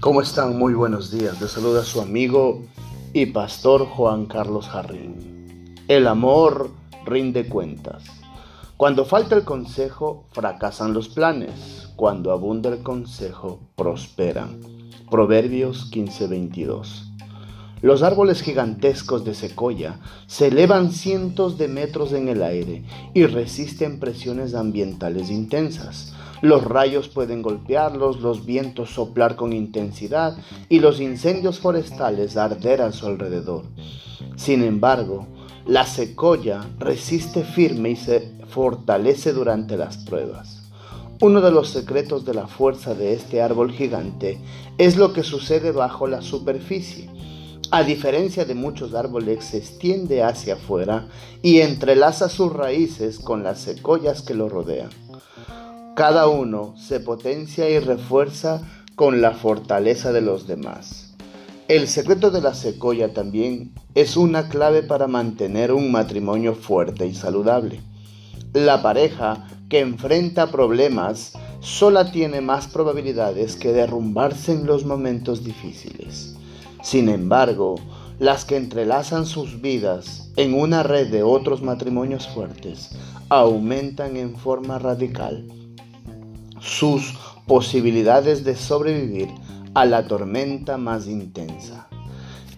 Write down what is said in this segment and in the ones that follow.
¿Cómo están? Muy buenos días. Les saluda su amigo y pastor Juan Carlos Jarrín. El amor rinde cuentas. Cuando falta el consejo, fracasan los planes. Cuando abunda el consejo, prosperan. Proverbios 15:22. Los árboles gigantescos de secoya se elevan cientos de metros en el aire y resisten presiones ambientales intensas. Los rayos pueden golpearlos, los vientos soplar con intensidad y los incendios forestales arder a su alrededor. Sin embargo, la secoya resiste firme y se fortalece durante las pruebas. Uno de los secretos de la fuerza de este árbol gigante es lo que sucede bajo la superficie. A diferencia de muchos árboles, se extiende hacia afuera y entrelaza sus raíces con las secoyas que lo rodean. Cada uno se potencia y refuerza con la fortaleza de los demás. El secreto de la secoya también es una clave para mantener un matrimonio fuerte y saludable. La pareja que enfrenta problemas sola tiene más probabilidades que derrumbarse en los momentos difíciles. Sin embargo, las que entrelazan sus vidas en una red de otros matrimonios fuertes aumentan en forma radical sus posibilidades de sobrevivir a la tormenta más intensa.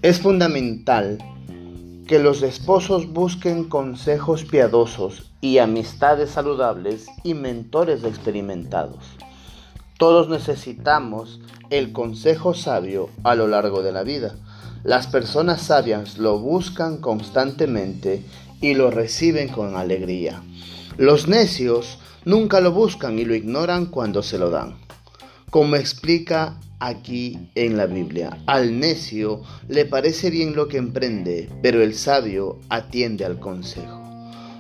Es fundamental que los esposos busquen consejos piadosos y amistades saludables y mentores experimentados. Todos necesitamos el consejo sabio a lo largo de la vida. Las personas sabias lo buscan constantemente y lo reciben con alegría. Los necios nunca lo buscan y lo ignoran cuando se lo dan. Como explica aquí en la Biblia, al necio le parece bien lo que emprende, pero el sabio atiende al consejo.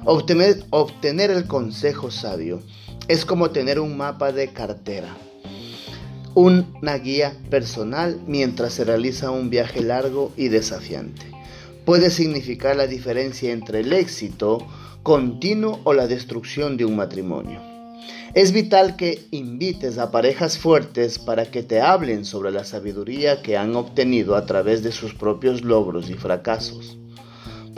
Obtener, obtener el consejo sabio es como tener un mapa de cartera, una guía personal mientras se realiza un viaje largo y desafiante. Puede significar la diferencia entre el éxito continuo o la destrucción de un matrimonio. Es vital que invites a parejas fuertes para que te hablen sobre la sabiduría que han obtenido a través de sus propios logros y fracasos.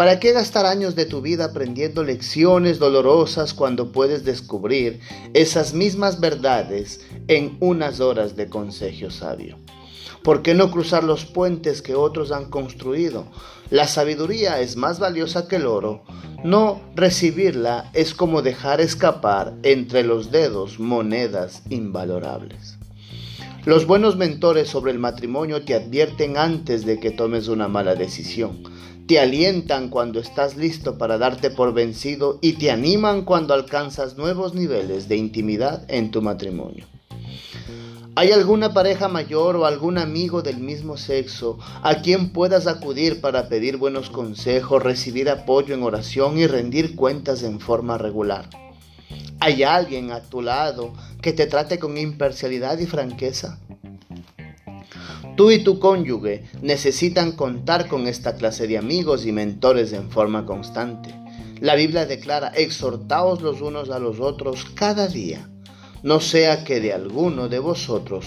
¿Para qué gastar años de tu vida aprendiendo lecciones dolorosas cuando puedes descubrir esas mismas verdades en unas horas de consejo sabio? ¿Por qué no cruzar los puentes que otros han construido? La sabiduría es más valiosa que el oro. No recibirla es como dejar escapar entre los dedos monedas invalorables. Los buenos mentores sobre el matrimonio te advierten antes de que tomes una mala decisión. Te alientan cuando estás listo para darte por vencido y te animan cuando alcanzas nuevos niveles de intimidad en tu matrimonio. ¿Hay alguna pareja mayor o algún amigo del mismo sexo a quien puedas acudir para pedir buenos consejos, recibir apoyo en oración y rendir cuentas en forma regular? ¿Hay alguien a tu lado que te trate con imparcialidad y franqueza? Tú y tu cónyuge necesitan contar con esta clase de amigos y mentores en forma constante. La Biblia declara, exhortaos los unos a los otros cada día no sea que de alguno de vosotros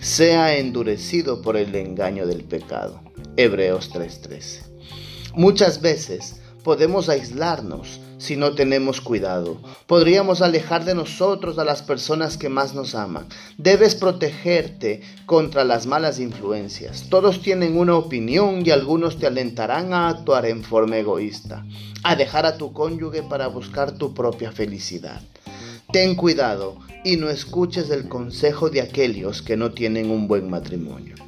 sea endurecido por el engaño del pecado. Hebreos 3:13. Muchas veces podemos aislarnos si no tenemos cuidado. Podríamos alejar de nosotros a las personas que más nos aman. Debes protegerte contra las malas influencias. Todos tienen una opinión y algunos te alentarán a actuar en forma egoísta, a dejar a tu cónyuge para buscar tu propia felicidad. Ten cuidado y no escuches el consejo de aquellos que no tienen un buen matrimonio.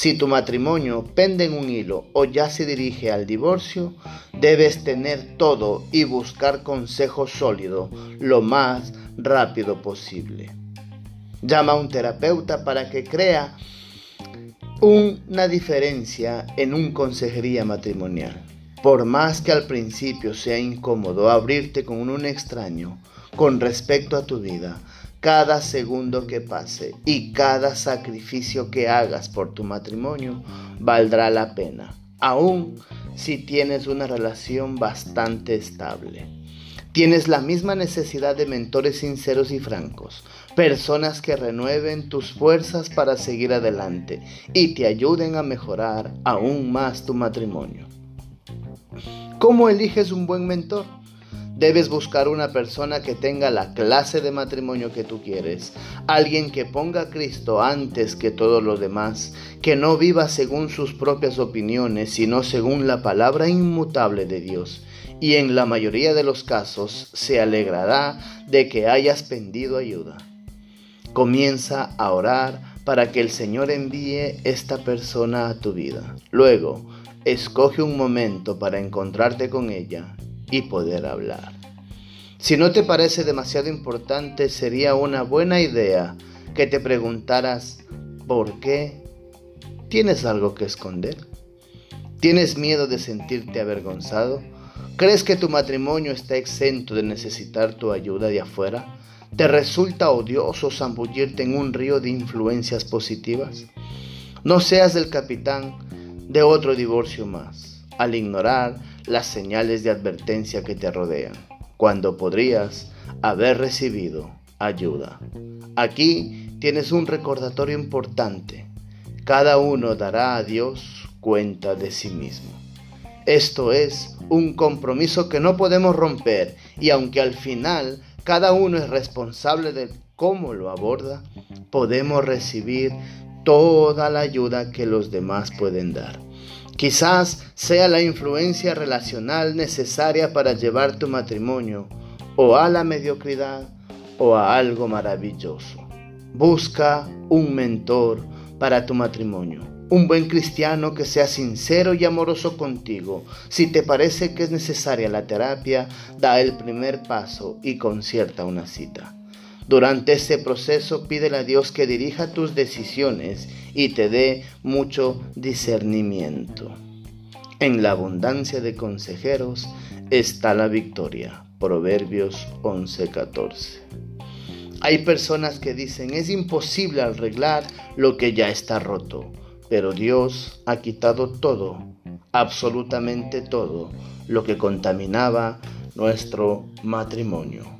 Si tu matrimonio pende en un hilo o ya se dirige al divorcio, debes tener todo y buscar consejo sólido lo más rápido posible. Llama a un terapeuta para que crea una diferencia en un consejería matrimonial. Por más que al principio sea incómodo abrirte con un extraño, con respecto a tu vida, cada segundo que pase y cada sacrificio que hagas por tu matrimonio valdrá la pena, aun si tienes una relación bastante estable. Tienes la misma necesidad de mentores sinceros y francos, personas que renueven tus fuerzas para seguir adelante y te ayuden a mejorar aún más tu matrimonio. ¿Cómo eliges un buen mentor? Debes buscar una persona que tenga la clase de matrimonio que tú quieres, alguien que ponga a Cristo antes que todo lo demás, que no viva según sus propias opiniones, sino según la palabra inmutable de Dios, y en la mayoría de los casos se alegrará de que hayas pedido ayuda. Comienza a orar para que el Señor envíe esta persona a tu vida. Luego, escoge un momento para encontrarte con ella y poder hablar. Si no te parece demasiado importante, sería una buena idea que te preguntaras ¿por qué? ¿Tienes algo que esconder? ¿Tienes miedo de sentirte avergonzado? ¿Crees que tu matrimonio está exento de necesitar tu ayuda de afuera? ¿Te resulta odioso zambullirte en un río de influencias positivas? No seas el capitán de otro divorcio más, al ignorar las señales de advertencia que te rodean, cuando podrías haber recibido ayuda. Aquí tienes un recordatorio importante. Cada uno dará a Dios cuenta de sí mismo. Esto es un compromiso que no podemos romper y aunque al final cada uno es responsable de cómo lo aborda, podemos recibir toda la ayuda que los demás pueden dar. Quizás sea la influencia relacional necesaria para llevar tu matrimonio o a la mediocridad o a algo maravilloso. Busca un mentor para tu matrimonio, un buen cristiano que sea sincero y amoroso contigo. Si te parece que es necesaria la terapia, da el primer paso y concierta una cita. Durante ese proceso pídele a Dios que dirija tus decisiones y te dé mucho discernimiento. En la abundancia de consejeros está la victoria. Proverbios 11:14. Hay personas que dicen es imposible arreglar lo que ya está roto, pero Dios ha quitado todo, absolutamente todo, lo que contaminaba nuestro matrimonio.